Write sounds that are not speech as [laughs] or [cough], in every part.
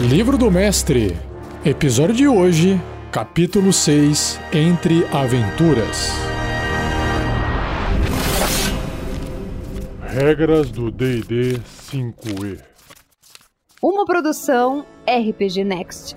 Livro do Mestre, episódio de hoje, capítulo 6 Entre Aventuras. Regras do DD 5E. Uma produção RPG Next.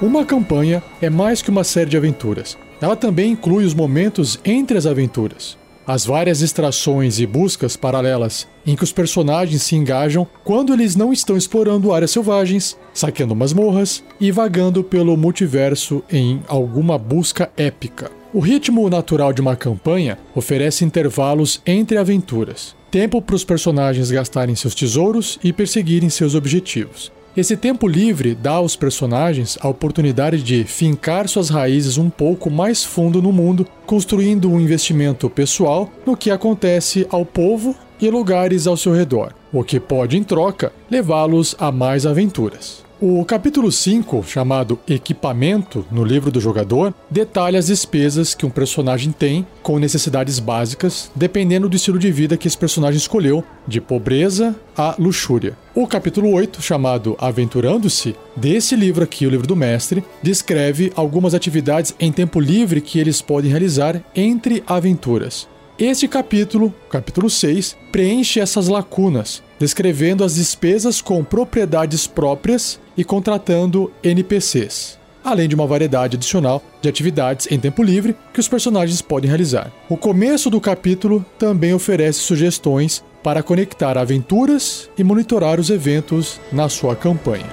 Uma campanha é mais que uma série de aventuras. Ela também inclui os momentos entre as aventuras, as várias extrações e buscas paralelas em que os personagens se engajam quando eles não estão explorando áreas selvagens, saqueando masmorras e vagando pelo multiverso em alguma busca épica. O ritmo natural de uma campanha oferece intervalos entre aventuras, tempo para os personagens gastarem seus tesouros e perseguirem seus objetivos. Esse tempo livre dá aos personagens a oportunidade de fincar suas raízes um pouco mais fundo no mundo, construindo um investimento pessoal no que acontece ao povo e lugares ao seu redor, o que pode, em troca, levá-los a mais aventuras. O capítulo 5, chamado Equipamento, no livro do jogador, detalha as despesas que um personagem tem com necessidades básicas, dependendo do estilo de vida que esse personagem escolheu, de pobreza a luxúria. O capítulo 8, chamado Aventurando-se, desse livro aqui, o livro do mestre, descreve algumas atividades em tempo livre que eles podem realizar entre aventuras. Este capítulo, capítulo 6, preenche essas lacunas, descrevendo as despesas com propriedades próprias e contratando NPCs, além de uma variedade adicional de atividades em tempo livre que os personagens podem realizar. O começo do capítulo também oferece sugestões para conectar aventuras e monitorar os eventos na sua campanha.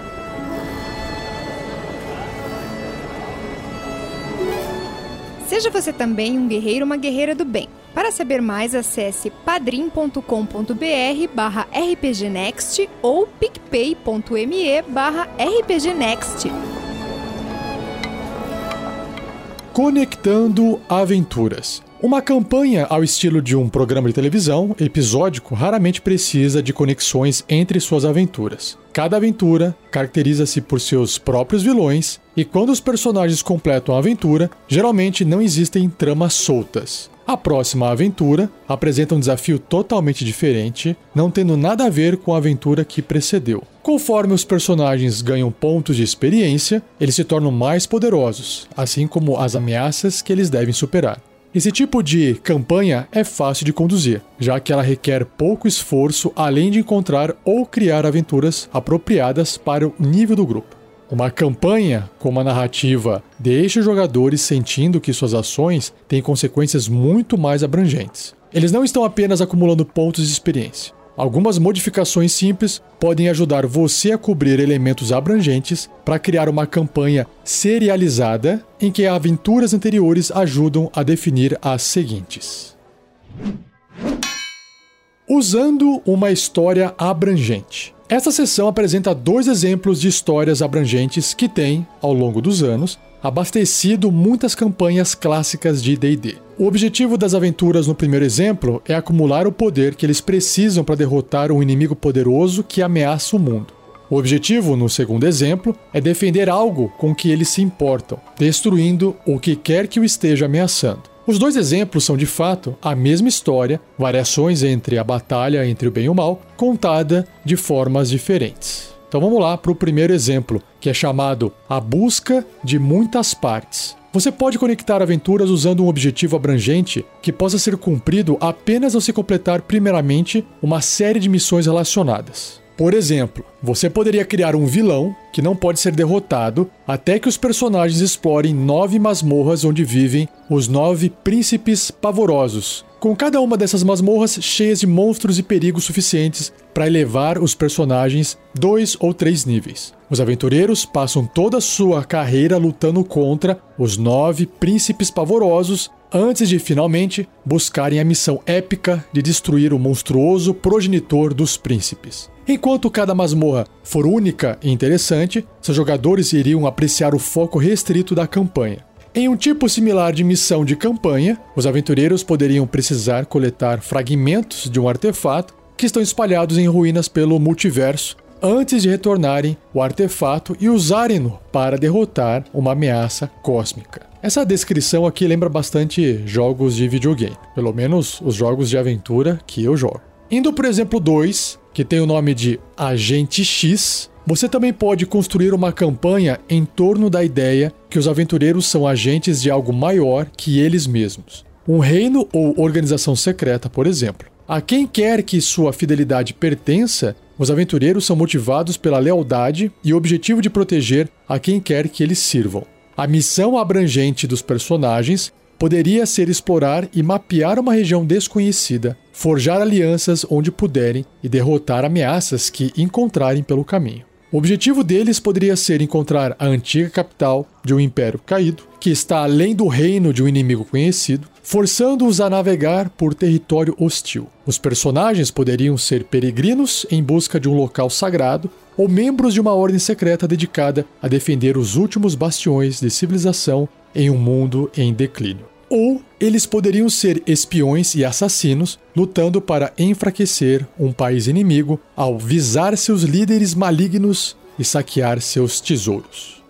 Seja você também um guerreiro ou uma guerreira do bem. Para saber mais, acesse padrim.com.br barra rpgnext ou picpay.me barra rpgnext. Conectando Aventuras. Uma campanha ao estilo de um programa de televisão episódico raramente precisa de conexões entre suas aventuras. Cada aventura caracteriza-se por seus próprios vilões, e quando os personagens completam a aventura, geralmente não existem tramas soltas. A próxima aventura apresenta um desafio totalmente diferente, não tendo nada a ver com a aventura que precedeu. Conforme os personagens ganham pontos de experiência, eles se tornam mais poderosos, assim como as ameaças que eles devem superar. Esse tipo de campanha é fácil de conduzir, já que ela requer pouco esforço além de encontrar ou criar aventuras apropriadas para o nível do grupo. Uma campanha com uma narrativa deixa os jogadores sentindo que suas ações têm consequências muito mais abrangentes. Eles não estão apenas acumulando pontos de experiência. Algumas modificações simples podem ajudar você a cobrir elementos abrangentes para criar uma campanha serializada em que aventuras anteriores ajudam a definir as seguintes. Usando uma história abrangente. Esta sessão apresenta dois exemplos de histórias abrangentes que têm, ao longo dos anos, abastecido muitas campanhas clássicas de DD. O objetivo das aventuras no primeiro exemplo é acumular o poder que eles precisam para derrotar um inimigo poderoso que ameaça o mundo. O objetivo, no segundo exemplo, é defender algo com que eles se importam, destruindo o que quer que o esteja ameaçando. Os dois exemplos são de fato a mesma história, variações entre a batalha entre o bem e o mal, contada de formas diferentes. Então vamos lá para o primeiro exemplo, que é chamado A Busca de Muitas Partes. Você pode conectar aventuras usando um objetivo abrangente que possa ser cumprido apenas ao se completar, primeiramente, uma série de missões relacionadas. Por exemplo, você poderia criar um vilão que não pode ser derrotado até que os personagens explorem nove masmorras onde vivem os nove príncipes pavorosos, com cada uma dessas masmorras cheias de monstros e perigos suficientes para elevar os personagens dois ou três níveis. Os aventureiros passam toda a sua carreira lutando contra os nove príncipes pavorosos antes de finalmente buscarem a missão épica de destruir o monstruoso progenitor dos príncipes. Enquanto cada masmorra for única e interessante, seus jogadores iriam apreciar o foco restrito da campanha. Em um tipo similar de missão de campanha, os aventureiros poderiam precisar coletar fragmentos de um artefato que estão espalhados em ruínas pelo multiverso antes de retornarem o artefato e usarem-no para derrotar uma ameaça cósmica. Essa descrição aqui lembra bastante jogos de videogame, pelo menos os jogos de aventura que eu jogo. Indo por exemplo 2, que tem o nome de Agente X, você também pode construir uma campanha em torno da ideia que os aventureiros são agentes de algo maior que eles mesmos. Um reino ou organização secreta, por exemplo. A quem quer que sua fidelidade pertença, os aventureiros são motivados pela lealdade e o objetivo de proteger a quem quer que eles sirvam. A missão abrangente dos personagens poderia ser explorar e mapear uma região desconhecida, forjar alianças onde puderem e derrotar ameaças que encontrarem pelo caminho. O objetivo deles poderia ser encontrar a antiga capital de um império caído, que está além do reino de um inimigo conhecido, forçando-os a navegar por território hostil. Os personagens poderiam ser peregrinos em busca de um local sagrado ou membros de uma ordem secreta dedicada a defender os últimos bastiões de civilização em um mundo em declínio ou eles poderiam ser espiões e assassinos lutando para enfraquecer um país inimigo ao visar seus líderes malignos e saquear seus tesouros.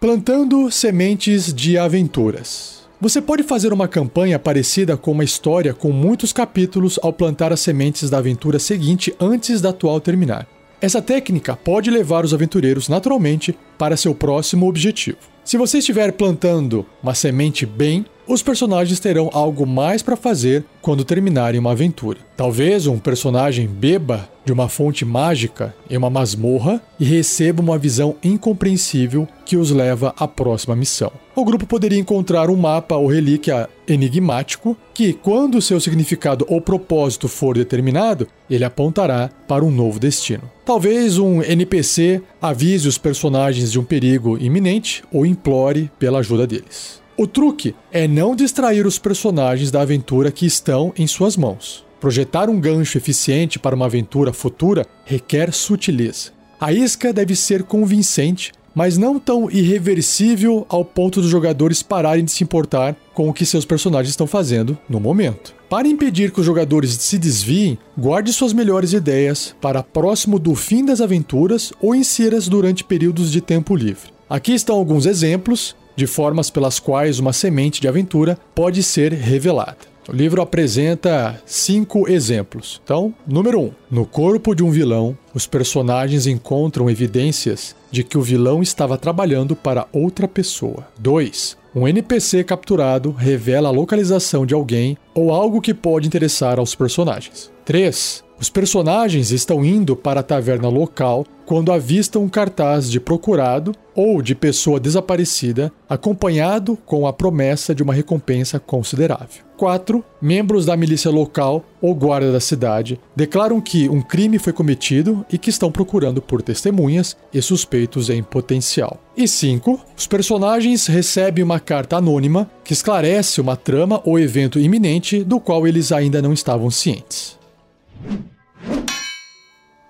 Plantando sementes de aventuras. Você pode fazer uma campanha parecida com uma história com muitos capítulos ao plantar as sementes da aventura seguinte antes da atual terminar. Essa técnica pode levar os aventureiros naturalmente para seu próximo objetivo. Se você estiver plantando uma semente bem, os personagens terão algo mais para fazer quando terminarem uma aventura. Talvez um personagem beba de uma fonte mágica em uma masmorra e receba uma visão incompreensível que os leva à próxima missão. O grupo poderia encontrar um mapa ou relíquia enigmático que, quando seu significado ou propósito for determinado, ele apontará para um novo destino. Talvez um NPC avise os personagens de um perigo iminente ou implore pela ajuda deles. O truque é não distrair os personagens da aventura que estão em suas mãos. Projetar um gancho eficiente para uma aventura futura requer sutileza. A isca deve ser convincente, mas não tão irreversível ao ponto dos jogadores pararem de se importar com o que seus personagens estão fazendo no momento. Para impedir que os jogadores se desviem, guarde suas melhores ideias para próximo do fim das aventuras ou insira-as durante períodos de tempo livre. Aqui estão alguns exemplos de formas pelas quais uma semente de aventura pode ser revelada. O livro apresenta cinco exemplos. Então, número 1. Um, no corpo de um vilão, os personagens encontram evidências de que o vilão estava trabalhando para outra pessoa. 2. Um NPC capturado revela a localização de alguém ou algo que pode interessar aos personagens. 3. Os personagens estão indo para a taverna local quando avistam um cartaz de procurado ou de pessoa desaparecida, acompanhado com a promessa de uma recompensa considerável. 4. Membros da milícia local ou guarda da cidade declaram que um crime foi cometido e que estão procurando por testemunhas e suspeitos em potencial. E 5. Os personagens recebem uma carta anônima que esclarece uma trama ou evento iminente do qual eles ainda não estavam cientes.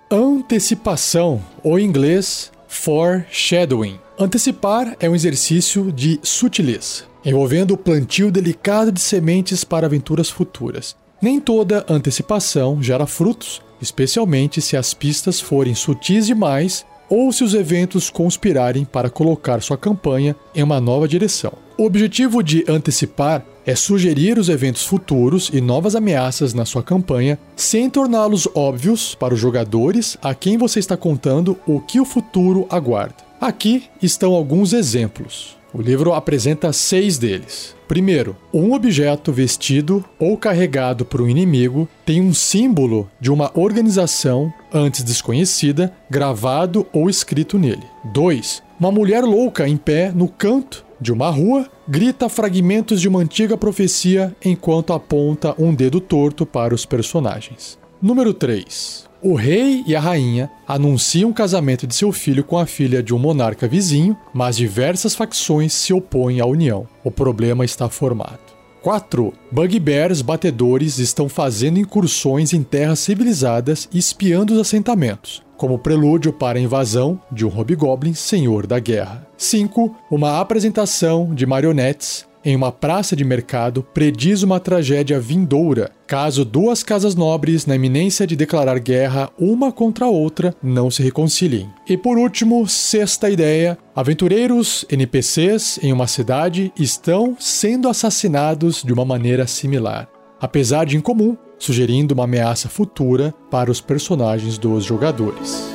Antecipação, ou em inglês foreshadowing. Antecipar é um exercício de sutileza, envolvendo o plantio delicado de sementes para aventuras futuras. Nem toda antecipação gera frutos, especialmente se as pistas forem sutis demais ou se os eventos conspirarem para colocar sua campanha em uma nova direção. O objetivo de antecipar é sugerir os eventos futuros e novas ameaças na sua campanha, sem torná-los óbvios para os jogadores a quem você está contando o que o futuro aguarda. Aqui estão alguns exemplos. O livro apresenta seis deles. Primeiro, um objeto vestido ou carregado por um inimigo tem um símbolo de uma organização antes desconhecida gravado ou escrito nele. 2. Uma mulher louca em pé no canto de uma rua, grita fragmentos de uma antiga profecia enquanto aponta um dedo torto para os personagens. Número 3. O rei e a rainha anunciam o casamento de seu filho com a filha de um monarca vizinho, mas diversas facções se opõem à união. O problema está formado. 4. Bugbears batedores estão fazendo incursões em terras civilizadas e espiando os assentamentos como prelúdio para a invasão de um hobgoblin senhor da guerra. 5. Uma apresentação de marionetes em uma praça de mercado prediz uma tragédia vindoura, caso duas casas nobres, na iminência de declarar guerra uma contra a outra, não se reconciliem. E por último, sexta ideia: aventureiros, NPCs em uma cidade estão sendo assassinados de uma maneira similar. Apesar de incomum, sugerindo uma ameaça futura para os personagens dos jogadores.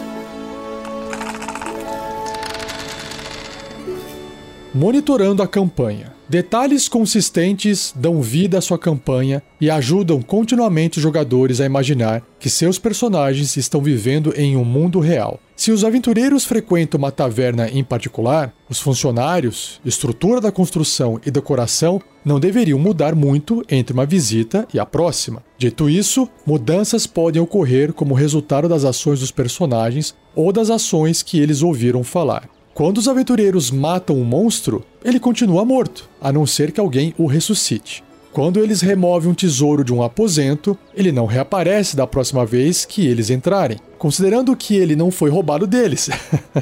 Monitorando a campanha. Detalhes consistentes dão vida à sua campanha e ajudam continuamente os jogadores a imaginar que seus personagens estão vivendo em um mundo real. Se os aventureiros frequentam uma taverna em particular, os funcionários, estrutura da construção e decoração não deveriam mudar muito entre uma visita e a próxima. Dito isso, mudanças podem ocorrer como resultado das ações dos personagens ou das ações que eles ouviram falar. Quando os aventureiros matam um monstro, ele continua morto, a não ser que alguém o ressuscite. Quando eles removem um tesouro de um aposento, ele não reaparece da próxima vez que eles entrarem, considerando que ele não foi roubado deles.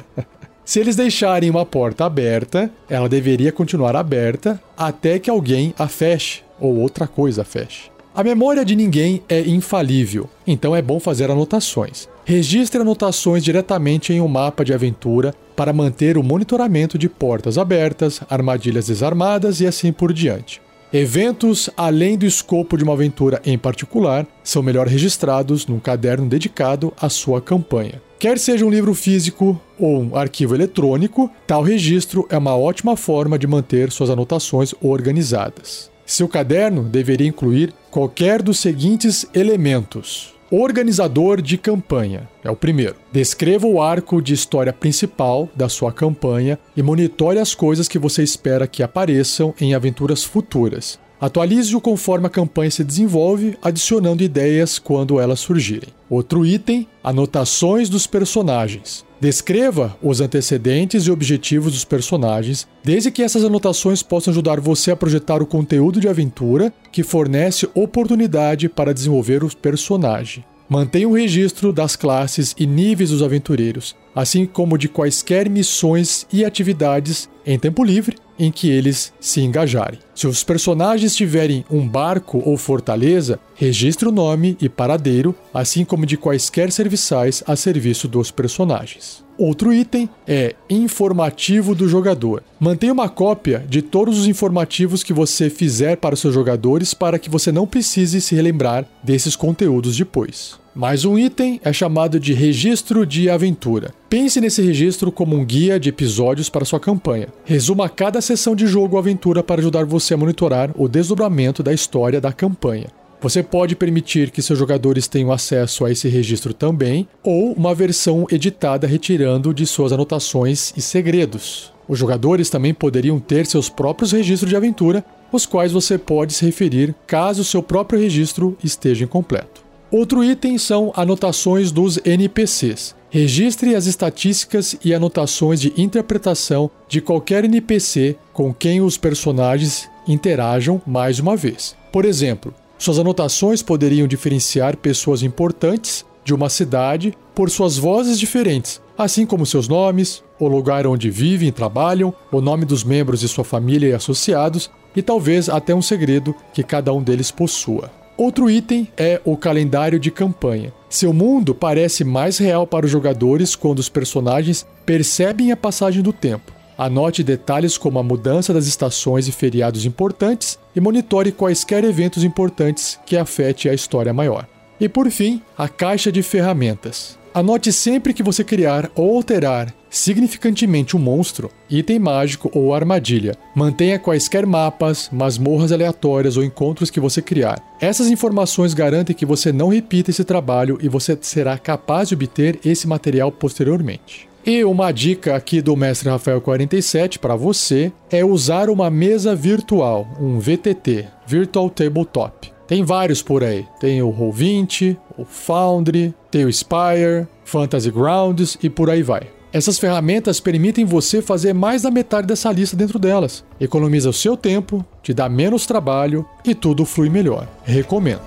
[laughs] Se eles deixarem uma porta aberta, ela deveria continuar aberta até que alguém a feche ou outra coisa a feche. A memória de ninguém é infalível, então é bom fazer anotações. Registre anotações diretamente em um mapa de aventura para manter o monitoramento de portas abertas, armadilhas desarmadas e assim por diante. Eventos além do escopo de uma aventura em particular são melhor registrados num caderno dedicado à sua campanha. Quer seja um livro físico ou um arquivo eletrônico, tal registro é uma ótima forma de manter suas anotações organizadas. Seu caderno deveria incluir qualquer dos seguintes elementos: Organizador de campanha é o primeiro. Descreva o arco de história principal da sua campanha e monitore as coisas que você espera que apareçam em aventuras futuras. Atualize-o conforme a campanha se desenvolve, adicionando ideias quando elas surgirem. Outro item: anotações dos personagens. Descreva os antecedentes e objetivos dos personagens, desde que essas anotações possam ajudar você a projetar o conteúdo de aventura que fornece oportunidade para desenvolver o personagem. Mantenha um registro das classes e níveis dos aventureiros, assim como de quaisquer missões e atividades em tempo livre em que eles se engajarem. Se os personagens tiverem um barco ou fortaleza, registre o nome e paradeiro, assim como de quaisquer serviçais a serviço dos personagens. Outro item é informativo do jogador. Mantenha uma cópia de todos os informativos que você fizer para seus jogadores para que você não precise se relembrar desses conteúdos depois. Mais um item é chamado de registro de aventura. Pense nesse registro como um guia de episódios para sua campanha. Resuma cada sessão de jogo ou aventura para ajudar você a monitorar o desdobramento da história da campanha. Você pode permitir que seus jogadores tenham acesso a esse registro também, ou uma versão editada retirando de suas anotações e segredos. Os jogadores também poderiam ter seus próprios registros de aventura, os quais você pode se referir caso seu próprio registro esteja incompleto. Outro item são anotações dos NPCs. Registre as estatísticas e anotações de interpretação de qualquer NPC com quem os personagens interajam mais uma vez. Por exemplo, suas anotações poderiam diferenciar pessoas importantes de uma cidade por suas vozes diferentes, assim como seus nomes, o lugar onde vivem e trabalham, o nome dos membros de sua família e associados, e talvez até um segredo que cada um deles possua. Outro item é o calendário de campanha. Seu mundo parece mais real para os jogadores quando os personagens percebem a passagem do tempo. Anote detalhes como a mudança das estações e feriados importantes e monitore quaisquer eventos importantes que afete a história maior. E por fim, a caixa de ferramentas. Anote sempre que você criar ou alterar significantemente um monstro, item mágico ou armadilha. Mantenha quaisquer mapas, masmorras aleatórias ou encontros que você criar. Essas informações garantem que você não repita esse trabalho e você será capaz de obter esse material posteriormente. E uma dica aqui do Mestre Rafael 47 para você é usar uma mesa virtual, um VTT, Virtual Tabletop. Tem vários por aí. Tem o Roll20, o Foundry, tem o Spire, Fantasy Grounds e por aí vai. Essas ferramentas permitem você fazer mais da metade dessa lista dentro delas. Economiza o seu tempo, te dá menos trabalho e tudo flui melhor. Recomendo.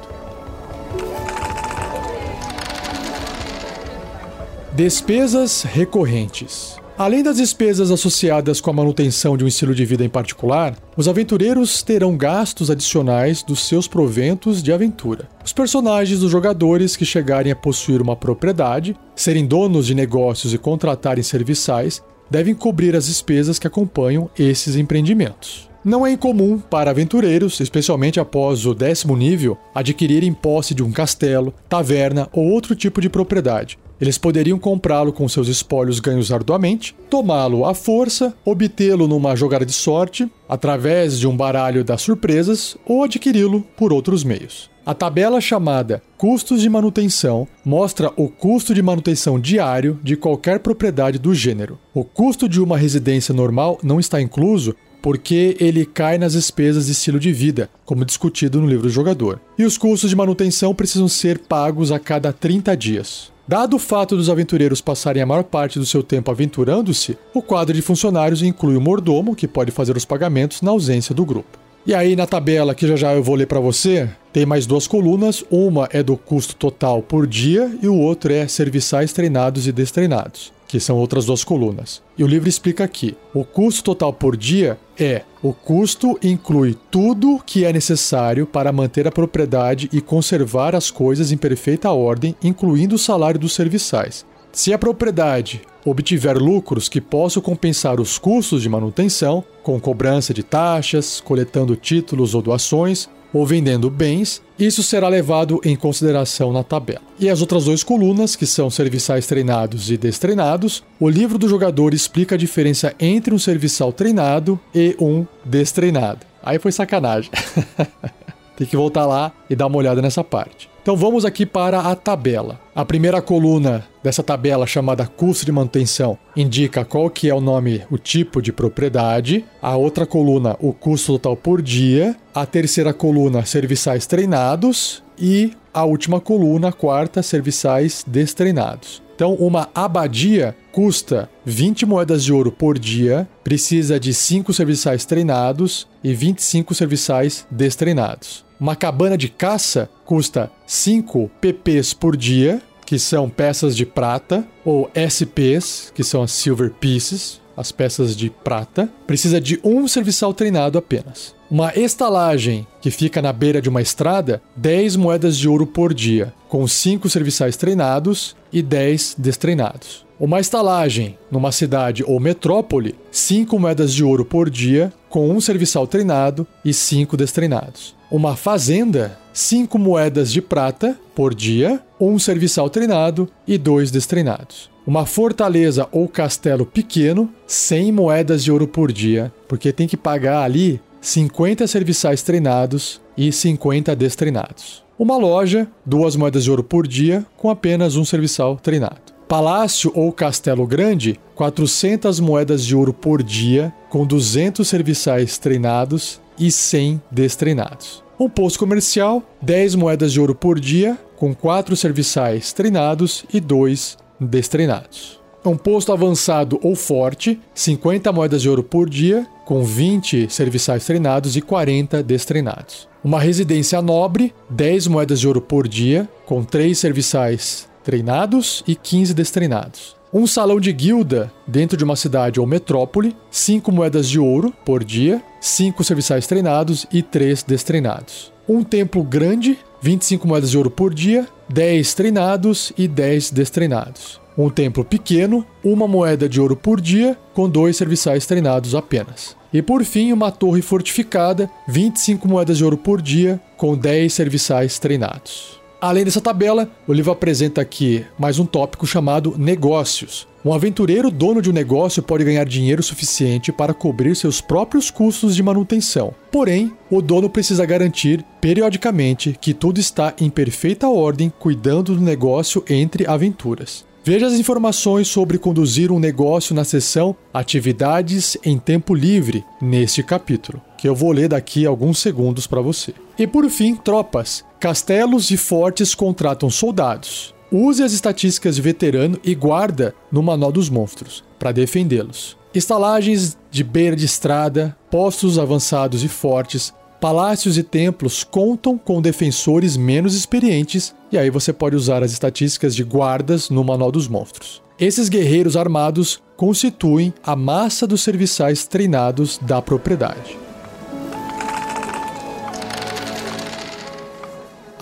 Despesas recorrentes. Além das despesas associadas com a manutenção de um estilo de vida em particular, os aventureiros terão gastos adicionais dos seus proventos de aventura. Os personagens dos jogadores que chegarem a possuir uma propriedade, serem donos de negócios e contratarem serviçais, devem cobrir as despesas que acompanham esses empreendimentos. Não é incomum para aventureiros, especialmente após o décimo nível, adquirirem posse de um castelo, taverna ou outro tipo de propriedade, eles poderiam comprá-lo com seus espólios ganhos arduamente, tomá-lo à força, obtê-lo numa jogada de sorte, através de um baralho das surpresas, ou adquiri-lo por outros meios. A tabela chamada Custos de Manutenção mostra o custo de manutenção diário de qualquer propriedade do gênero. O custo de uma residência normal não está incluso porque ele cai nas despesas de estilo de vida, como discutido no livro do jogador. E os custos de manutenção precisam ser pagos a cada 30 dias. Dado o fato dos aventureiros passarem a maior parte do seu tempo aventurando-se, o quadro de funcionários inclui o mordomo, que pode fazer os pagamentos na ausência do grupo. E aí na tabela que já já eu vou ler para você, tem mais duas colunas, uma é do custo total por dia e o outro é serviçais treinados e destreinados que são outras duas colunas. E o livro explica aqui: o custo total por dia é o custo inclui tudo que é necessário para manter a propriedade e conservar as coisas em perfeita ordem, incluindo o salário dos serviçais. Se a propriedade obtiver lucros que possam compensar os custos de manutenção, com cobrança de taxas, coletando títulos ou doações, ou vendendo bens, isso será levado em consideração na tabela. E as outras duas colunas, que são serviçais treinados e destreinados, o livro do jogador explica a diferença entre um serviçal treinado e um destreinado. Aí foi sacanagem. [laughs] Tem que voltar lá e dar uma olhada nessa parte. Então vamos aqui para a tabela. A primeira coluna dessa tabela chamada custo de manutenção indica qual que é o nome, o tipo de propriedade. A outra coluna, o custo total por dia. A terceira coluna, serviçais treinados e a última coluna, a quarta, serviçais destreinados. Então, uma abadia custa 20 moedas de ouro por dia, precisa de 5 serviçais treinados e 25 serviçais destreinados. Uma cabana de caça custa 5 PPs por dia, que são peças de prata, ou SPs, que são as Silver Pieces, as peças de prata. Precisa de um serviçal treinado apenas. Uma estalagem que fica na beira de uma estrada, 10 moedas de ouro por dia, com 5 serviçais treinados e 10 destreinados. Uma estalagem numa cidade ou metrópole, 5 moedas de ouro por dia, com um serviçal treinado e 5 destreinados. Uma fazenda, 5 moedas de prata por dia, um serviçal treinado e dois destreinados. Uma fortaleza ou castelo pequeno, 100 moedas de ouro por dia, porque tem que pagar ali 50 serviçais treinados e 50 destreinados. Uma loja, duas moedas de ouro por dia, com apenas um serviçal treinado. Palácio ou castelo grande, 400 moedas de ouro por dia, com 200 serviçais treinados e 100 destreinados. Um posto comercial, 10 moedas de ouro por dia, com 4 serviçais treinados e 2 destreinados. Um posto avançado ou forte, 50 moedas de ouro por dia, com 20 serviçais treinados e 40 destreinados. Uma residência nobre, 10 moedas de ouro por dia, com 3 serviçais treinados e 15 destreinados. Um salão de guilda dentro de uma cidade ou metrópole, 5 moedas de ouro por dia, 5 serviçais treinados e 3 destreinados. Um templo grande, 25 moedas de ouro por dia, 10 treinados e 10 destreinados um templo pequeno, uma moeda de ouro por dia, com dois serviçais treinados apenas. E por fim, uma torre fortificada, 25 moedas de ouro por dia, com 10 serviçais treinados. Além dessa tabela, o livro apresenta aqui mais um tópico chamado negócios. Um aventureiro dono de um negócio pode ganhar dinheiro suficiente para cobrir seus próprios custos de manutenção. Porém, o dono precisa garantir periodicamente que tudo está em perfeita ordem, cuidando do negócio entre aventuras. Veja as informações sobre conduzir um negócio na seção Atividades em Tempo Livre neste capítulo, que eu vou ler daqui alguns segundos para você. E por fim, tropas. Castelos e fortes contratam soldados. Use as estatísticas de veterano e guarda no Manual dos Monstros para defendê-los. Estalagens de beira de estrada, postos avançados e fortes, Palácios e templos contam com defensores menos experientes, e aí você pode usar as estatísticas de guardas no Manual dos Monstros. Esses guerreiros armados constituem a massa dos serviçais treinados da propriedade.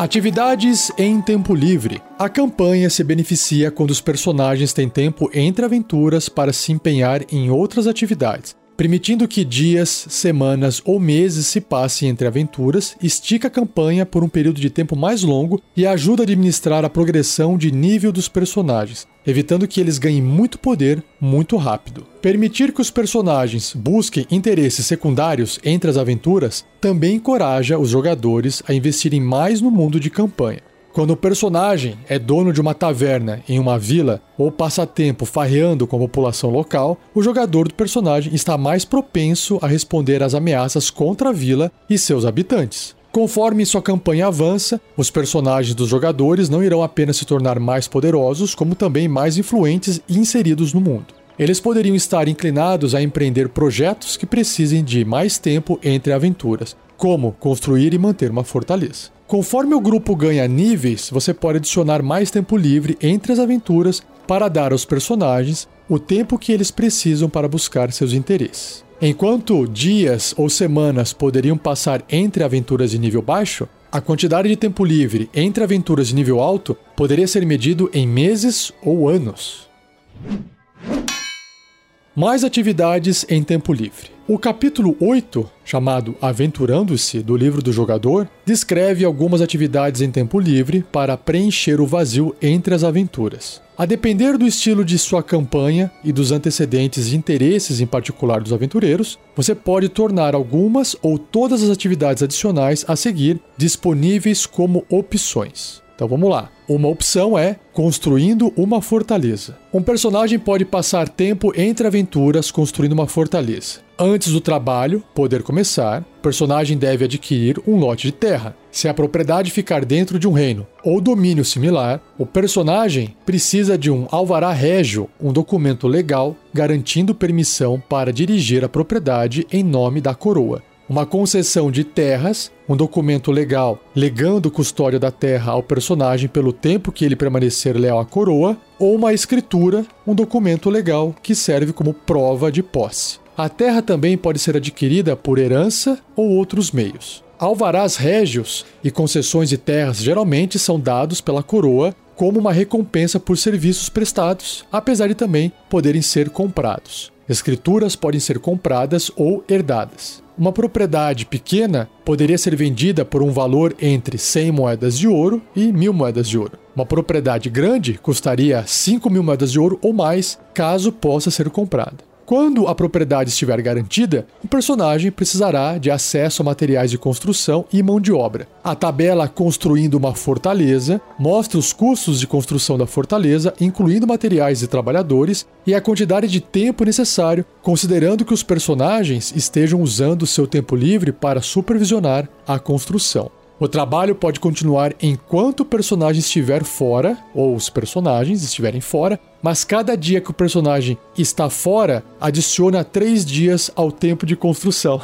Atividades em tempo livre. A campanha se beneficia quando os personagens têm tempo entre aventuras para se empenhar em outras atividades. Permitindo que dias, semanas ou meses se passem entre aventuras, estica a campanha por um período de tempo mais longo e ajuda a administrar a progressão de nível dos personagens, evitando que eles ganhem muito poder muito rápido. Permitir que os personagens busquem interesses secundários entre as aventuras também encoraja os jogadores a investirem mais no mundo de campanha. Quando o personagem é dono de uma taverna em uma vila ou passa tempo farreando com a população local, o jogador do personagem está mais propenso a responder às ameaças contra a vila e seus habitantes. Conforme sua campanha avança, os personagens dos jogadores não irão apenas se tornar mais poderosos, como também mais influentes e inseridos no mundo. Eles poderiam estar inclinados a empreender projetos que precisem de mais tempo entre aventuras, como construir e manter uma fortaleza. Conforme o grupo ganha níveis, você pode adicionar mais tempo livre entre as aventuras para dar aos personagens o tempo que eles precisam para buscar seus interesses. Enquanto dias ou semanas poderiam passar entre aventuras de nível baixo, a quantidade de tempo livre entre aventuras de nível alto poderia ser medido em meses ou anos. Mais atividades em tempo livre. O capítulo 8, chamado Aventurando-se do livro do jogador, descreve algumas atividades em tempo livre para preencher o vazio entre as aventuras. A depender do estilo de sua campanha e dos antecedentes e interesses em particular dos aventureiros, você pode tornar algumas ou todas as atividades adicionais a seguir disponíveis como opções. Então vamos lá. Uma opção é construindo uma fortaleza. Um personagem pode passar tempo entre aventuras construindo uma fortaleza. Antes do trabalho poder começar, o personagem deve adquirir um lote de terra. Se a propriedade ficar dentro de um reino ou domínio similar, o personagem precisa de um alvará régio, um documento legal garantindo permissão para dirigir a propriedade em nome da coroa uma concessão de terras, um documento legal legando custódia da terra ao personagem pelo tempo que ele permanecer leal à coroa, ou uma escritura, um documento legal que serve como prova de posse. A terra também pode ser adquirida por herança ou outros meios. Alvarás régios e concessões de terras geralmente são dados pela coroa como uma recompensa por serviços prestados, apesar de também poderem ser comprados. Escrituras podem ser compradas ou herdadas. Uma propriedade pequena poderia ser vendida por um valor entre 100 moedas de ouro e 1000 moedas de ouro. Uma propriedade grande custaria 5 mil moedas de ouro ou mais, caso possa ser comprada. Quando a propriedade estiver garantida, o personagem precisará de acesso a materiais de construção e mão de obra. A tabela Construindo uma Fortaleza mostra os custos de construção da fortaleza, incluindo materiais e trabalhadores, e a quantidade de tempo necessário, considerando que os personagens estejam usando seu tempo livre para supervisionar a construção. O trabalho pode continuar enquanto o personagem estiver fora, ou os personagens estiverem fora, mas cada dia que o personagem está fora adiciona três dias ao tempo de construção.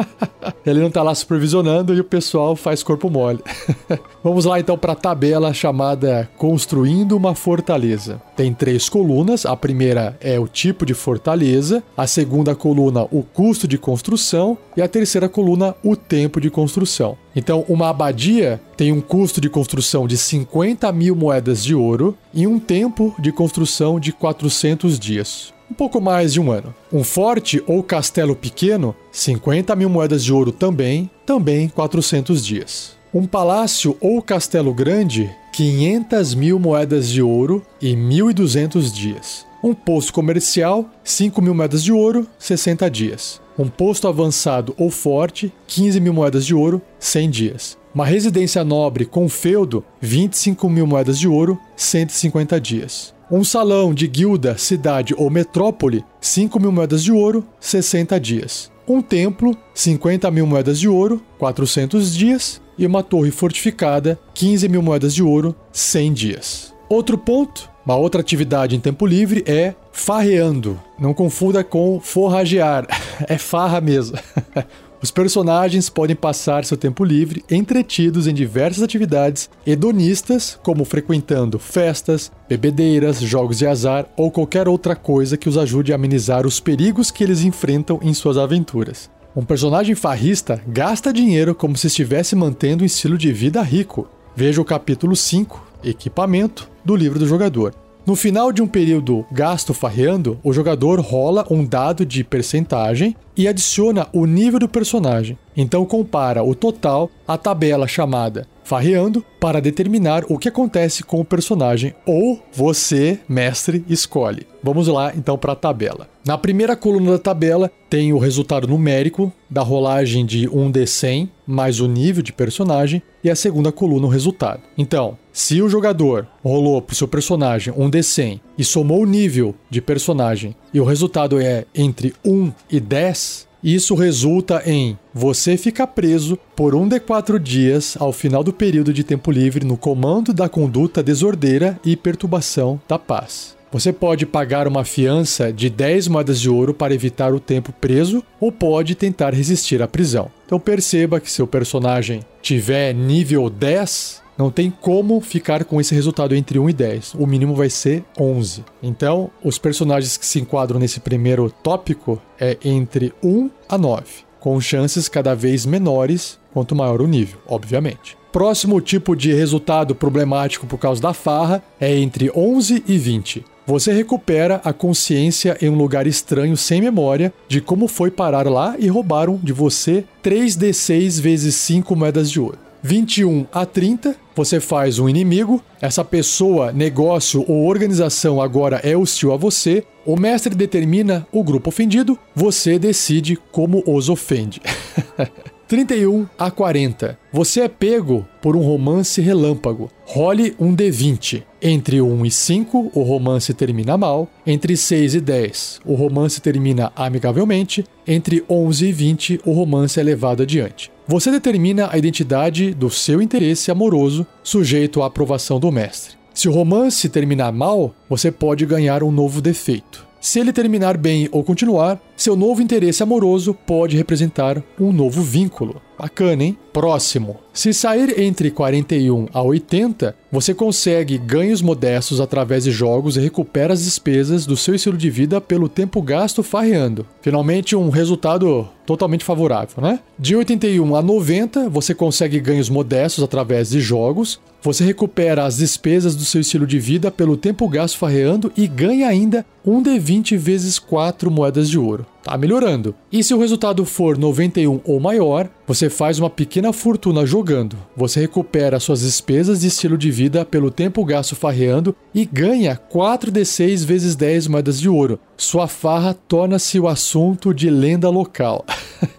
[laughs] Ele não está lá supervisionando e o pessoal faz corpo mole. [laughs] Vamos lá então para a tabela chamada Construindo uma Fortaleza. Tem três colunas. A primeira é o tipo de fortaleza, a segunda coluna, o custo de construção, e a terceira coluna, o tempo de construção. Então, uma abadia tem um custo de construção de 50 mil moedas de ouro e um tempo de construção de 400 dias. Um pouco mais de um ano. Um forte ou castelo pequeno, 50 mil moedas de ouro também, também 400 dias. Um palácio ou castelo grande, 500 mil moedas de ouro e 1.200 dias. Um posto comercial, 5 mil moedas de ouro, 60 dias. Um posto avançado ou forte, 15 mil moedas de ouro, 100 dias. Uma residência nobre com feudo, 25 mil moedas de ouro, 150 dias. Um salão de guilda, cidade ou metrópole, 5 mil moedas de ouro, 60 dias. Um templo, 50 mil moedas de ouro, 400 dias. E uma torre fortificada, 15 mil moedas de ouro, 100 dias. Outro ponto, uma outra atividade em tempo livre é farreando. Não confunda com forragear, [laughs] é farra mesmo. [laughs] Os personagens podem passar seu tempo livre entretidos em diversas atividades hedonistas, como frequentando festas, bebedeiras, jogos de azar ou qualquer outra coisa que os ajude a amenizar os perigos que eles enfrentam em suas aventuras. Um personagem farrista gasta dinheiro como se estivesse mantendo um estilo de vida rico. Veja o capítulo 5, Equipamento, do livro do jogador. No final de um período gasto farreando, o jogador rola um dado de percentagem e adiciona o nível do personagem. Então compara o total à tabela chamada farreando para determinar o que acontece com o personagem ou você, mestre, escolhe. Vamos lá então para a tabela. Na primeira coluna da tabela tem o resultado numérico da rolagem de 1d100 mais o nível de personagem e a segunda coluna o resultado. Então, se o jogador rolou para o seu personagem um D100 e somou o nível de personagem e o resultado é entre 1 e 10, isso resulta em você ficar preso por um de quatro dias ao final do período de tempo livre no comando da conduta desordeira e perturbação da paz. Você pode pagar uma fiança de 10 moedas de ouro para evitar o tempo preso ou pode tentar resistir à prisão. Então perceba que seu personagem tiver nível 10, não tem como ficar com esse resultado entre 1 e 10. O mínimo vai ser 11. Então, os personagens que se enquadram nesse primeiro tópico é entre 1 a 9, com chances cada vez menores quanto maior o nível, obviamente. Próximo tipo de resultado problemático por causa da farra é entre 11 e 20. Você recupera a consciência em um lugar estranho sem memória de como foi parar lá e roubaram de você 3d6 vezes 5 moedas de ouro. 21 a 30, você faz um inimigo, essa pessoa, negócio ou organização agora é hostil a você, o mestre determina o grupo ofendido, você decide como os ofende. [laughs] 31 a 40. Você é pego por um romance relâmpago. Role um D20. Entre 1 e 5, o romance termina mal. Entre 6 e 10, o romance termina amigavelmente. Entre 11 e 20, o romance é levado adiante. Você determina a identidade do seu interesse amoroso, sujeito à aprovação do mestre. Se o romance terminar mal, você pode ganhar um novo defeito. Se ele terminar bem ou continuar, seu novo interesse amoroso pode representar um novo vínculo. Bacana, hein? Próximo. Se sair entre 41 a 80, você consegue ganhos modestos através de jogos e recupera as despesas do seu estilo de vida pelo tempo gasto farreando. Finalmente, um resultado totalmente favorável, né? De 81 a 90, você consegue ganhos modestos através de jogos, você recupera as despesas do seu estilo de vida pelo tempo gasto farreando e ganha ainda um D20 vezes 4 moedas de ouro tá melhorando. E se o resultado for 91 ou maior, você faz uma pequena fortuna jogando. Você recupera suas despesas de estilo de vida pelo tempo gasto farreando e ganha 4d6 vezes 10 moedas de ouro. Sua farra torna-se o assunto de lenda local.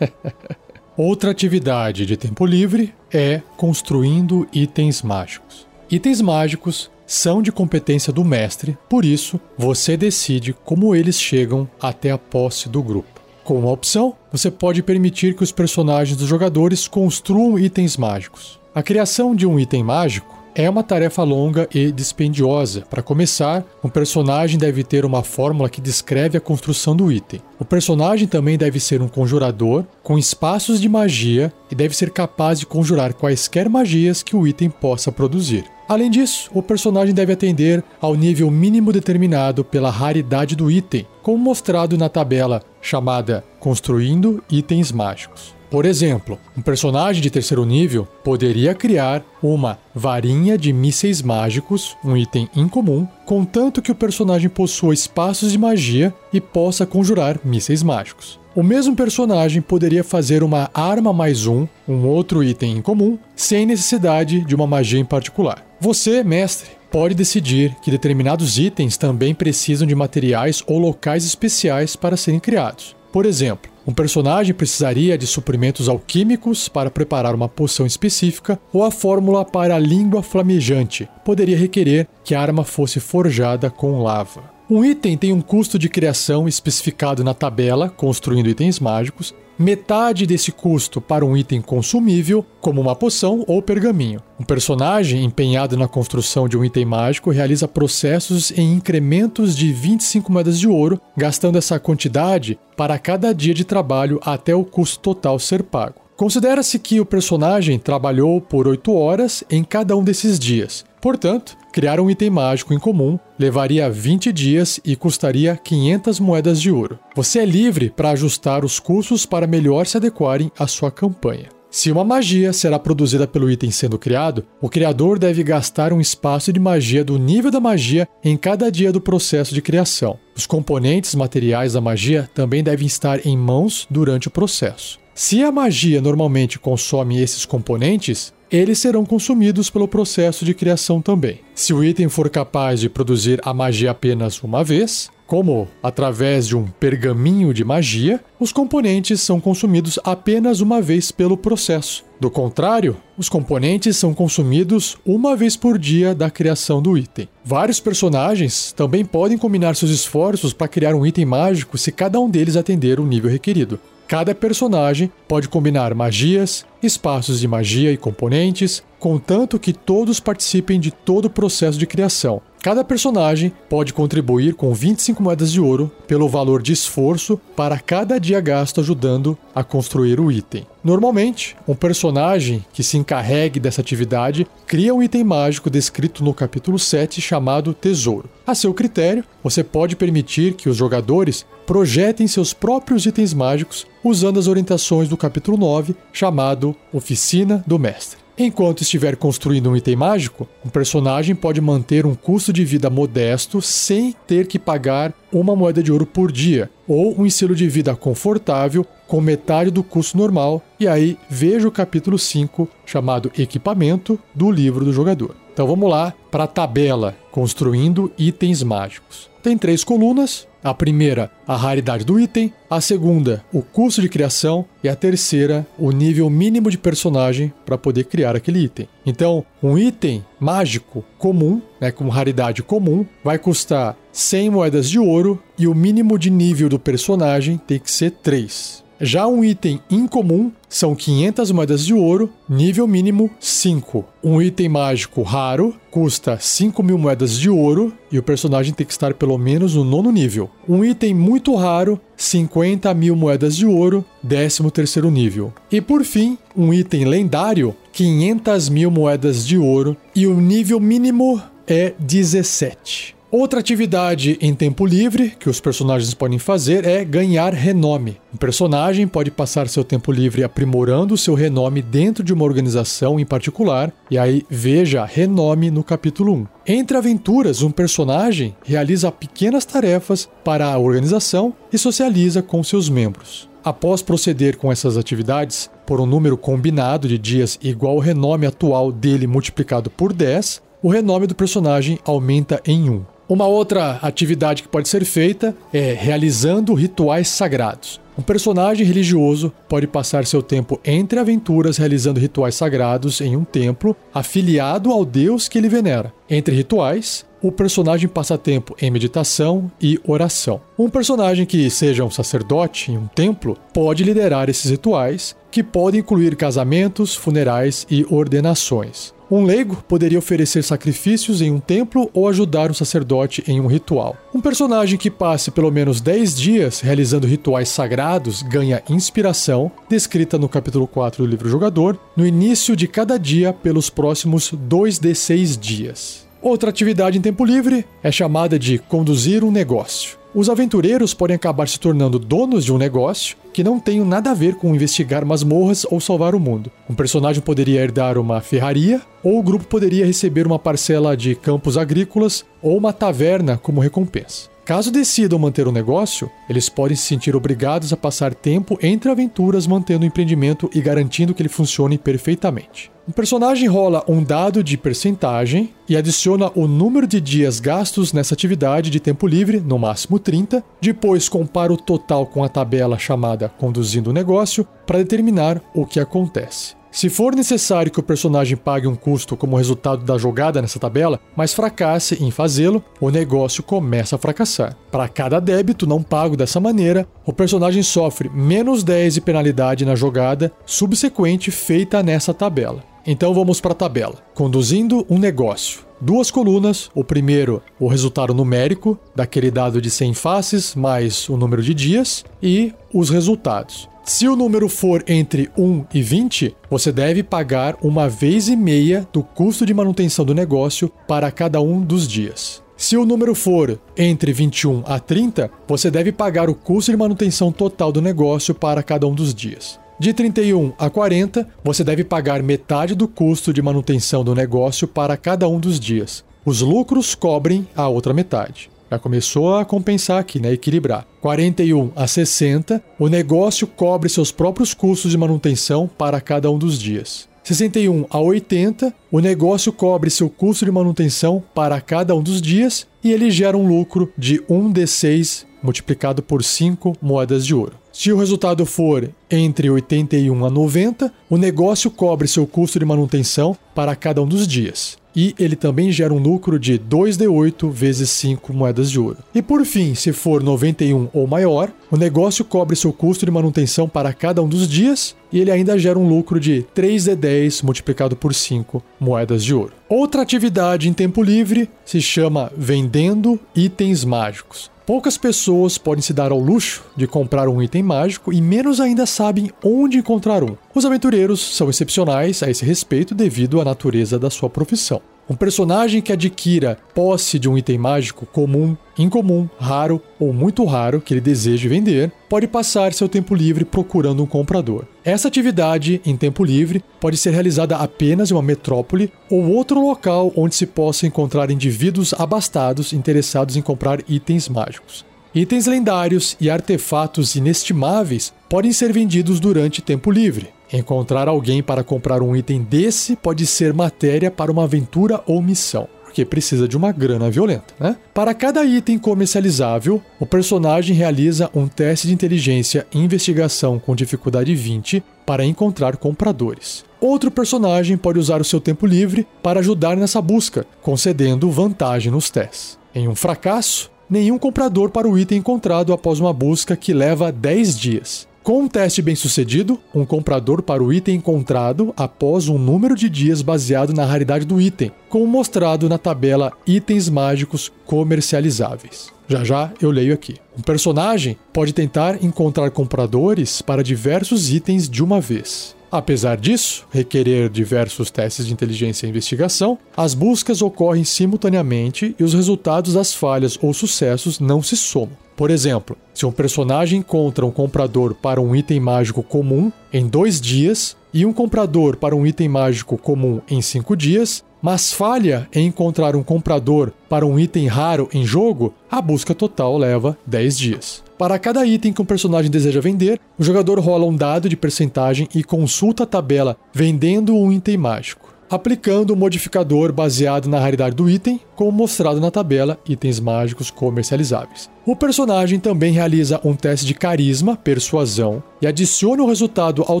[laughs] Outra atividade de tempo livre é construindo itens mágicos. Itens mágicos são de competência do mestre, por isso você decide como eles chegam até a posse do grupo. Com uma opção, você pode permitir que os personagens dos jogadores construam itens mágicos. A criação de um item mágico é uma tarefa longa e dispendiosa. Para começar, um personagem deve ter uma fórmula que descreve a construção do item. O personagem também deve ser um conjurador com espaços de magia e deve ser capaz de conjurar quaisquer magias que o item possa produzir. Além disso, o personagem deve atender ao nível mínimo determinado pela raridade do item, como mostrado na tabela chamada Construindo Itens Mágicos. Por exemplo, um personagem de terceiro nível poderia criar uma varinha de mísseis mágicos, um item incomum, contanto que o personagem possua espaços de magia e possa conjurar mísseis mágicos. O mesmo personagem poderia fazer uma arma mais um, um outro item incomum, sem necessidade de uma magia em particular. Você, mestre, pode decidir que determinados itens também precisam de materiais ou locais especiais para serem criados. Por exemplo, um personagem precisaria de suprimentos alquímicos para preparar uma poção específica, ou a fórmula para a língua flamejante poderia requerer que a arma fosse forjada com lava. Um item tem um custo de criação especificado na tabela Construindo Itens Mágicos, metade desse custo para um item consumível, como uma poção ou pergaminho. Um personagem empenhado na construção de um item mágico realiza processos em incrementos de 25 moedas de ouro, gastando essa quantidade para cada dia de trabalho até o custo total ser pago. Considera-se que o personagem trabalhou por 8 horas em cada um desses dias. Portanto, criar um item mágico em comum levaria 20 dias e custaria 500 moedas de ouro. Você é livre para ajustar os custos para melhor se adequarem à sua campanha. Se uma magia será produzida pelo item sendo criado, o criador deve gastar um espaço de magia do nível da magia em cada dia do processo de criação. Os componentes materiais da magia também devem estar em mãos durante o processo. Se a magia normalmente consome esses componentes, eles serão consumidos pelo processo de criação também. Se o item for capaz de produzir a magia apenas uma vez, como através de um pergaminho de magia, os componentes são consumidos apenas uma vez pelo processo. Do contrário, os componentes são consumidos uma vez por dia da criação do item. Vários personagens também podem combinar seus esforços para criar um item mágico se cada um deles atender o nível requerido. Cada personagem pode combinar magias, espaços de magia e componentes, contanto que todos participem de todo o processo de criação. Cada personagem pode contribuir com 25 moedas de ouro pelo valor de esforço para cada dia gasto ajudando a construir o item. Normalmente, um personagem que se encarregue dessa atividade cria um item mágico descrito no capítulo 7 chamado Tesouro. A seu critério, você pode permitir que os jogadores projetem seus próprios itens mágicos usando as orientações do capítulo 9 chamado Oficina do Mestre. Enquanto estiver construindo um item mágico, um personagem pode manter um custo de vida modesto sem ter que pagar uma moeda de ouro por dia, ou um estilo de vida confortável com metade do custo normal, e aí veja o capítulo 5, chamado Equipamento, do livro do jogador. Então vamos lá para a tabela Construindo Itens Mágicos. Tem três colunas, a primeira, a raridade do item, a segunda, o custo de criação e a terceira, o nível mínimo de personagem para poder criar aquele item. Então, um item mágico comum, né, com raridade comum, vai custar 100 moedas de ouro e o mínimo de nível do personagem tem que ser 3. Já um item incomum são 500 moedas de ouro, nível mínimo 5. Um item mágico raro custa 5 mil moedas de ouro e o personagem tem que estar pelo menos no nono nível. Um item muito raro, 50 mil moedas de ouro, 13 terceiro nível. E por fim, um item lendário, 500 mil moedas de ouro e o nível mínimo é 17. Outra atividade em tempo livre que os personagens podem fazer é ganhar renome. Um personagem pode passar seu tempo livre aprimorando seu renome dentro de uma organização em particular, e aí veja renome no capítulo 1. Entre aventuras, um personagem realiza pequenas tarefas para a organização e socializa com seus membros. Após proceder com essas atividades, por um número combinado de dias igual ao renome atual dele multiplicado por 10, o renome do personagem aumenta em 1. Uma outra atividade que pode ser feita é realizando rituais sagrados. Um personagem religioso pode passar seu tempo entre aventuras realizando rituais sagrados em um templo afiliado ao deus que ele venera. Entre rituais, o personagem passa tempo em meditação e oração. Um personagem que seja um sacerdote em um templo pode liderar esses rituais, que podem incluir casamentos, funerais e ordenações. Um leigo poderia oferecer sacrifícios em um templo ou ajudar um sacerdote em um ritual. Um personagem que passe pelo menos 10 dias realizando rituais sagrados ganha inspiração, descrita no capítulo 4 do livro Jogador, no início de cada dia pelos próximos 2d6 dias. Outra atividade em tempo livre é chamada de conduzir um negócio. Os aventureiros podem acabar se tornando donos de um negócio que não tem nada a ver com investigar masmorras ou salvar o mundo. Um personagem poderia herdar uma ferraria, ou o grupo poderia receber uma parcela de campos agrícolas ou uma taverna como recompensa. Caso decidam manter o negócio, eles podem se sentir obrigados a passar tempo entre aventuras mantendo o empreendimento e garantindo que ele funcione perfeitamente. Um personagem rola um dado de percentagem e adiciona o número de dias gastos nessa atividade de tempo livre, no máximo 30, depois compara o total com a tabela chamada Conduzindo o Negócio para determinar o que acontece. Se for necessário que o personagem pague um custo como resultado da jogada nessa tabela, mas fracasse em fazê-lo, o negócio começa a fracassar. Para cada débito não pago dessa maneira, o personagem sofre menos 10 de penalidade na jogada subsequente feita nessa tabela. Então vamos para a tabela. Conduzindo um negócio. Duas colunas, o primeiro, o resultado numérico daquele dado de 100 faces mais o número de dias e os resultados. Se o número for entre 1 e 20, você deve pagar uma vez e meia do custo de manutenção do negócio para cada um dos dias. Se o número for entre 21 a 30, você deve pagar o custo de manutenção total do negócio para cada um dos dias. De 31 a 40, você deve pagar metade do custo de manutenção do negócio para cada um dos dias. Os lucros cobrem a outra metade. Já começou a compensar aqui, né? Equilibrar. 41 a 60, o negócio cobre seus próprios custos de manutenção para cada um dos dias. 61 a 80, o negócio cobre seu custo de manutenção para cada um dos dias e ele gera um lucro de 1d6 multiplicado por 5 moedas de ouro. Se o resultado for entre 81 a 90, o negócio cobre seu custo de manutenção para cada um dos dias. E ele também gera um lucro de 2d8 vezes 5 moedas de ouro. E por fim, se for 91 ou maior, o negócio cobre seu custo de manutenção para cada um dos dias e ele ainda gera um lucro de 3d10 multiplicado por 5 moedas de ouro. Outra atividade em tempo livre se chama vendendo itens mágicos. Poucas pessoas podem se dar ao luxo de comprar um item mágico e menos ainda sabem onde encontrar um. Os aventureiros são excepcionais a esse respeito devido à natureza da sua profissão. Um personagem que adquira posse de um item mágico comum, incomum, raro ou muito raro que ele deseje vender, pode passar seu tempo livre procurando um comprador. Essa atividade em tempo livre pode ser realizada apenas em uma metrópole ou outro local onde se possa encontrar indivíduos abastados interessados em comprar itens mágicos. Itens lendários e artefatos inestimáveis podem ser vendidos durante tempo livre. Encontrar alguém para comprar um item desse pode ser matéria para uma aventura ou missão, porque precisa de uma grana violenta, né? Para cada item comercializável, o personagem realiza um teste de inteligência e investigação com dificuldade 20 para encontrar compradores. Outro personagem pode usar o seu tempo livre para ajudar nessa busca, concedendo vantagem nos testes. Em um fracasso, nenhum comprador para o item encontrado após uma busca que leva 10 dias. Com um teste bem sucedido, um comprador para o item encontrado após um número de dias baseado na raridade do item, como mostrado na tabela Itens Mágicos Comercializáveis. Já já eu leio aqui. Um personagem pode tentar encontrar compradores para diversos itens de uma vez. Apesar disso, requerer diversos testes de inteligência e investigação, as buscas ocorrem simultaneamente e os resultados das falhas ou sucessos não se somam. Por exemplo, se um personagem encontra um comprador para um item mágico comum em dois dias e um comprador para um item mágico comum em cinco dias, mas falha em encontrar um comprador para um item raro em jogo, a busca total leva 10 dias. Para cada item que um personagem deseja vender, o jogador rola um dado de percentagem e consulta a tabela vendendo um item mágico aplicando o um modificador baseado na raridade do item, como mostrado na tabela Itens Mágicos Comercializáveis. O personagem também realiza um teste de carisma, persuasão, e adiciona o resultado ao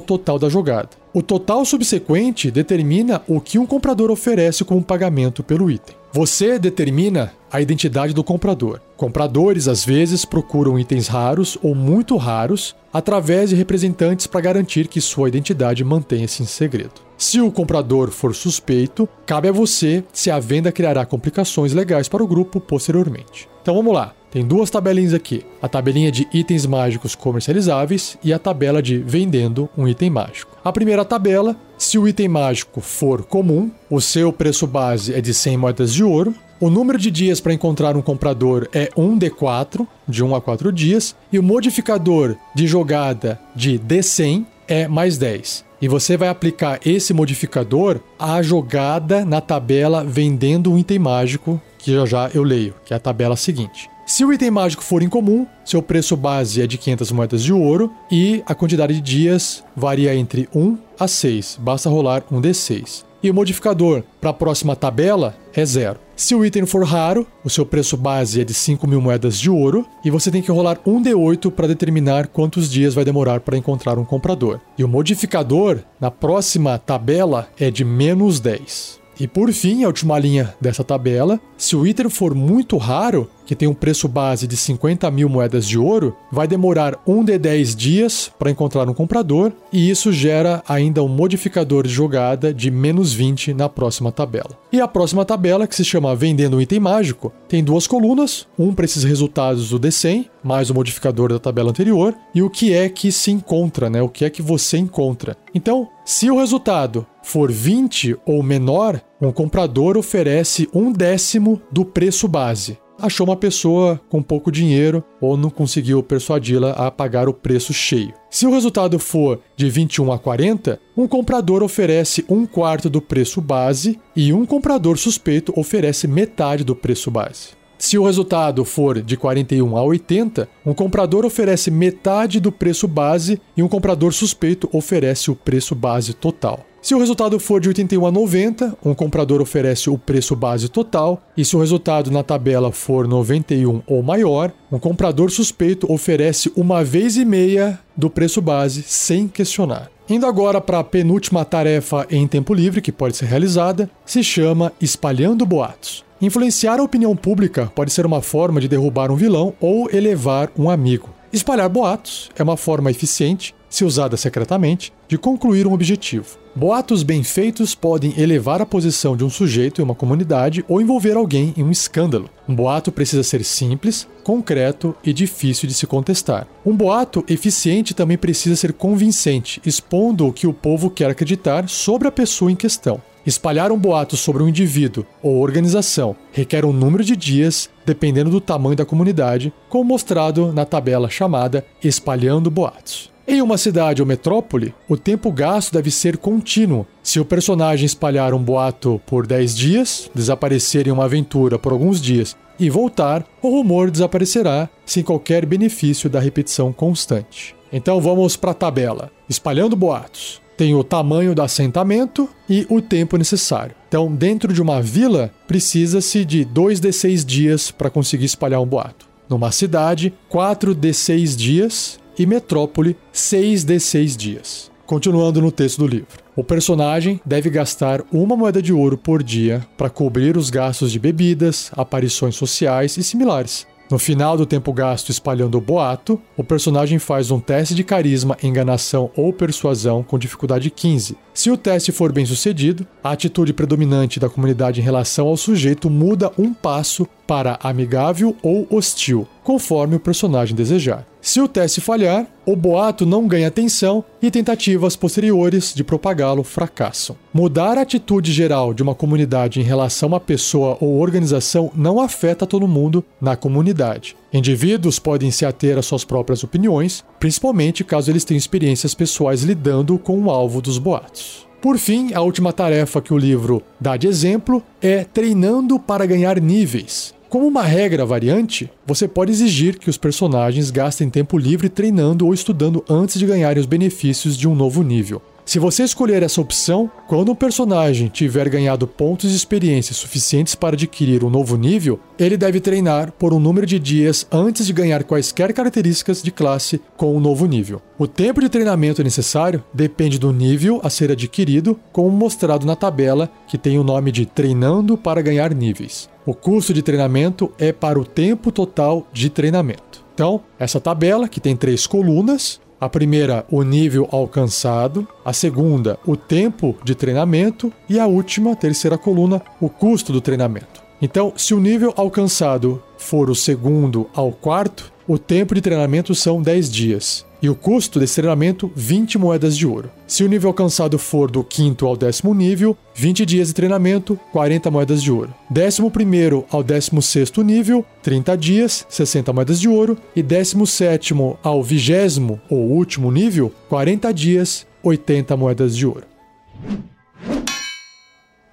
total da jogada. O total subsequente determina o que um comprador oferece como pagamento pelo item. Você determina a identidade do comprador. Compradores às vezes procuram itens raros ou muito raros através de representantes para garantir que sua identidade mantenha-se em segredo. Se o comprador for suspeito, cabe a você se a venda criará complicações legais para o grupo posteriormente. Então vamos lá. Tem duas tabelinhas aqui: a tabelinha de itens mágicos comercializáveis e a tabela de vendendo um item mágico. A primeira tabela, se o item mágico for comum, o seu preço base é de 100 moedas de ouro, o número de dias para encontrar um comprador é 1d4, de 1 a 4 dias, e o modificador de jogada de d100 é mais 10. E você vai aplicar esse modificador à jogada na tabela vendendo um item mágico, que já já eu leio, que é a tabela seguinte. Se o item mágico for incomum, seu preço base é de 500 moedas de ouro e a quantidade de dias varia entre 1 a 6, basta rolar um D6. E o modificador para a próxima tabela é zero. Se o item for raro, o seu preço base é de 5 mil moedas de ouro e você tem que rolar um D8 para determinar quantos dias vai demorar para encontrar um comprador. E o modificador na próxima tabela é de menos 10. E por fim, a última linha dessa tabela, se o item for muito raro, que tem um preço base de 50 mil moedas de ouro, vai demorar um de 10 dias para encontrar um comprador, e isso gera ainda um modificador de jogada de menos 20 na próxima tabela. E a próxima tabela, que se chama Vendendo um Item Mágico, tem duas colunas, um para esses resultados do D100, mais o modificador da tabela anterior, e o que é que se encontra, né? O que é que você encontra. Então, se o resultado for 20 ou menor, um comprador oferece um décimo do preço base. Achou uma pessoa com pouco dinheiro ou não conseguiu persuadi-la a pagar o preço cheio. Se o resultado for de 21 a 40, um comprador oferece um quarto do preço base e um comprador suspeito oferece metade do preço base. Se o resultado for de 41 a 80, um comprador oferece metade do preço base e um comprador suspeito oferece o preço base total. Se o resultado for de 81 a 90, um comprador oferece o preço base total, e se o resultado na tabela for 91 ou maior, um comprador suspeito oferece uma vez e meia do preço base sem questionar. Indo agora para a penúltima tarefa em tempo livre que pode ser realizada, se chama Espalhando Boatos. Influenciar a opinião pública pode ser uma forma de derrubar um vilão ou elevar um amigo. Espalhar boatos é uma forma eficiente, se usada secretamente, de concluir um objetivo. Boatos bem feitos podem elevar a posição de um sujeito em uma comunidade ou envolver alguém em um escândalo. Um boato precisa ser simples, concreto e difícil de se contestar. Um boato eficiente também precisa ser convincente, expondo o que o povo quer acreditar sobre a pessoa em questão. Espalhar um boato sobre um indivíduo ou organização requer um número de dias, dependendo do tamanho da comunidade, como mostrado na tabela chamada Espalhando Boatos. Em uma cidade ou metrópole, o tempo gasto deve ser contínuo. Se o personagem espalhar um boato por 10 dias, desaparecer em uma aventura por alguns dias e voltar, o rumor desaparecerá sem qualquer benefício da repetição constante. Então vamos para a tabela. Espalhando boatos. Tem o tamanho do assentamento e o tempo necessário. Então, dentro de uma vila, precisa-se de 2 de 6 dias para conseguir espalhar um boato. Numa cidade, 4 de 6 dias e Metrópole 6 de 6 dias. Continuando no texto do livro. O personagem deve gastar uma moeda de ouro por dia para cobrir os gastos de bebidas, aparições sociais e similares. No final do tempo gasto espalhando o boato, o personagem faz um teste de carisma, enganação ou persuasão com dificuldade 15. Se o teste for bem sucedido, a atitude predominante da comunidade em relação ao sujeito muda um passo para amigável ou hostil, conforme o personagem desejar. Se o teste falhar, o boato não ganha atenção e tentativas posteriores de propagá-lo fracassam. Mudar a atitude geral de uma comunidade em relação a pessoa ou organização não afeta todo mundo na comunidade. Indivíduos podem se ater às suas próprias opiniões, principalmente caso eles tenham experiências pessoais lidando com o alvo dos boatos. Por fim, a última tarefa que o livro dá de exemplo é treinando para ganhar níveis. Como uma regra variante, você pode exigir que os personagens gastem tempo livre treinando ou estudando antes de ganharem os benefícios de um novo nível. Se você escolher essa opção, quando um personagem tiver ganhado pontos de experiência suficientes para adquirir um novo nível, ele deve treinar por um número de dias antes de ganhar quaisquer características de classe com o um novo nível. O tempo de treinamento necessário depende do nível a ser adquirido, como mostrado na tabela que tem o nome de Treinando para ganhar níveis. O custo de treinamento é para o tempo total de treinamento. Então, essa tabela, que tem três colunas, a primeira, o nível alcançado, a segunda, o tempo de treinamento e a última, terceira coluna, o custo do treinamento. Então, se o nível alcançado for o segundo ao quarto, o tempo de treinamento são 10 dias e o custo desse treinamento 20 moedas de ouro. Se o nível alcançado for do quinto ao décimo nível, 20 dias de treinamento, 40 moedas de ouro. Décimo primeiro ao décimo sexto nível, 30 dias, 60 moedas de ouro. E décimo sétimo ao vigésimo ou último nível, 40 dias, 80 moedas de ouro.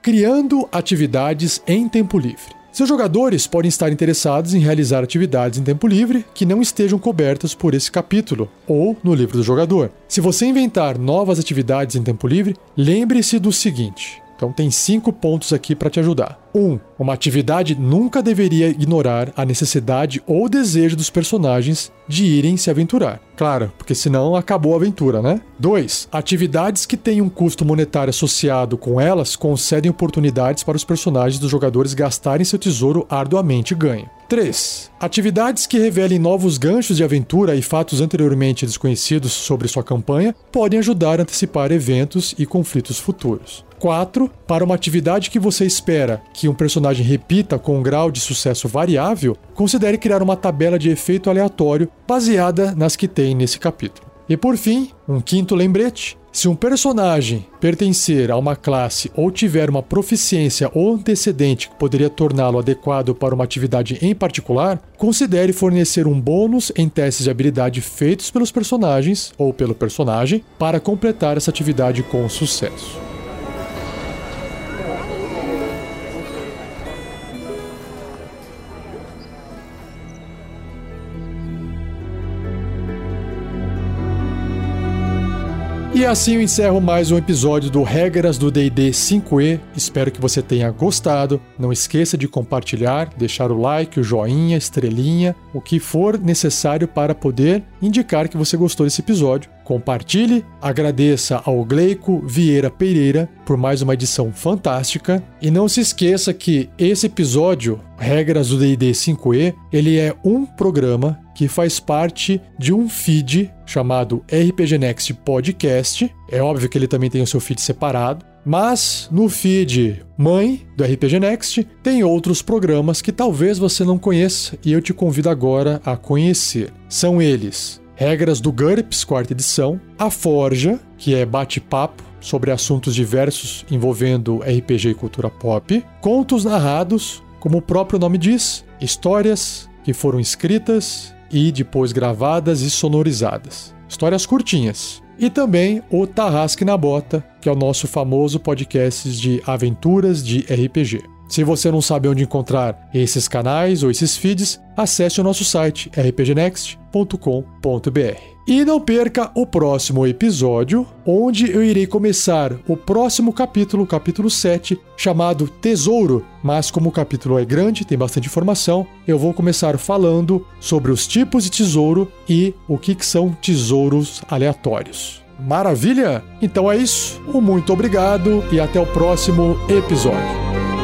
Criando atividades em tempo livre. Seus jogadores podem estar interessados em realizar atividades em tempo livre que não estejam cobertas por esse capítulo ou no livro do jogador. Se você inventar novas atividades em tempo livre, lembre-se do seguinte: Então tem cinco pontos aqui para te ajudar. 1. Um, uma atividade nunca deveria ignorar a necessidade ou desejo dos personagens de irem se aventurar. Claro, porque senão acabou a aventura, né? 2. Atividades que têm um custo monetário associado com elas concedem oportunidades para os personagens dos jogadores gastarem seu tesouro arduamente ganho. 3. Atividades que revelem novos ganchos de aventura e fatos anteriormente desconhecidos sobre sua campanha podem ajudar a antecipar eventos e conflitos futuros. 4. Para uma atividade que você espera que um personagem repita com um grau de sucesso variável, considere criar uma tabela de efeito aleatório baseada nas que tem nesse capítulo. E por fim, um quinto lembrete: se um personagem pertencer a uma classe ou tiver uma proficiência ou antecedente que poderia torná-lo adequado para uma atividade em particular, considere fornecer um bônus em testes de habilidade feitos pelos personagens ou pelo personagem para completar essa atividade com sucesso. E assim eu encerro mais um episódio do Regras do DD 5E. Espero que você tenha gostado. Não esqueça de compartilhar, deixar o like, o joinha, estrelinha, o que for necessário para poder indicar que você gostou desse episódio. Compartilhe, agradeça ao Gleico Vieira Pereira por mais uma edição fantástica e não se esqueça que esse episódio, Regras do D&D 5e, ele é um programa que faz parte de um feed chamado RPG Next Podcast. É óbvio que ele também tem o seu feed separado, mas no feed mãe do RPG Next tem outros programas que talvez você não conheça e eu te convido agora a conhecer. São eles: Regras do GURPS, quarta edição, A Forja, que é bate-papo sobre assuntos diversos envolvendo RPG e cultura pop, contos narrados, como o próprio nome diz, histórias que foram escritas e depois gravadas e sonorizadas. Histórias curtinhas. E também o Tarrasque na Bota, que é o nosso famoso podcast de aventuras de RPG. Se você não sabe onde encontrar esses canais ou esses feeds, acesse o nosso site rpgnext.com.br. E não perca o próximo episódio, onde eu irei começar o próximo capítulo, capítulo 7, chamado Tesouro. Mas como o capítulo é grande, tem bastante informação, eu vou começar falando sobre os tipos de tesouro e o que, que são tesouros aleatórios. Maravilha? Então é isso. Um muito obrigado e até o próximo episódio.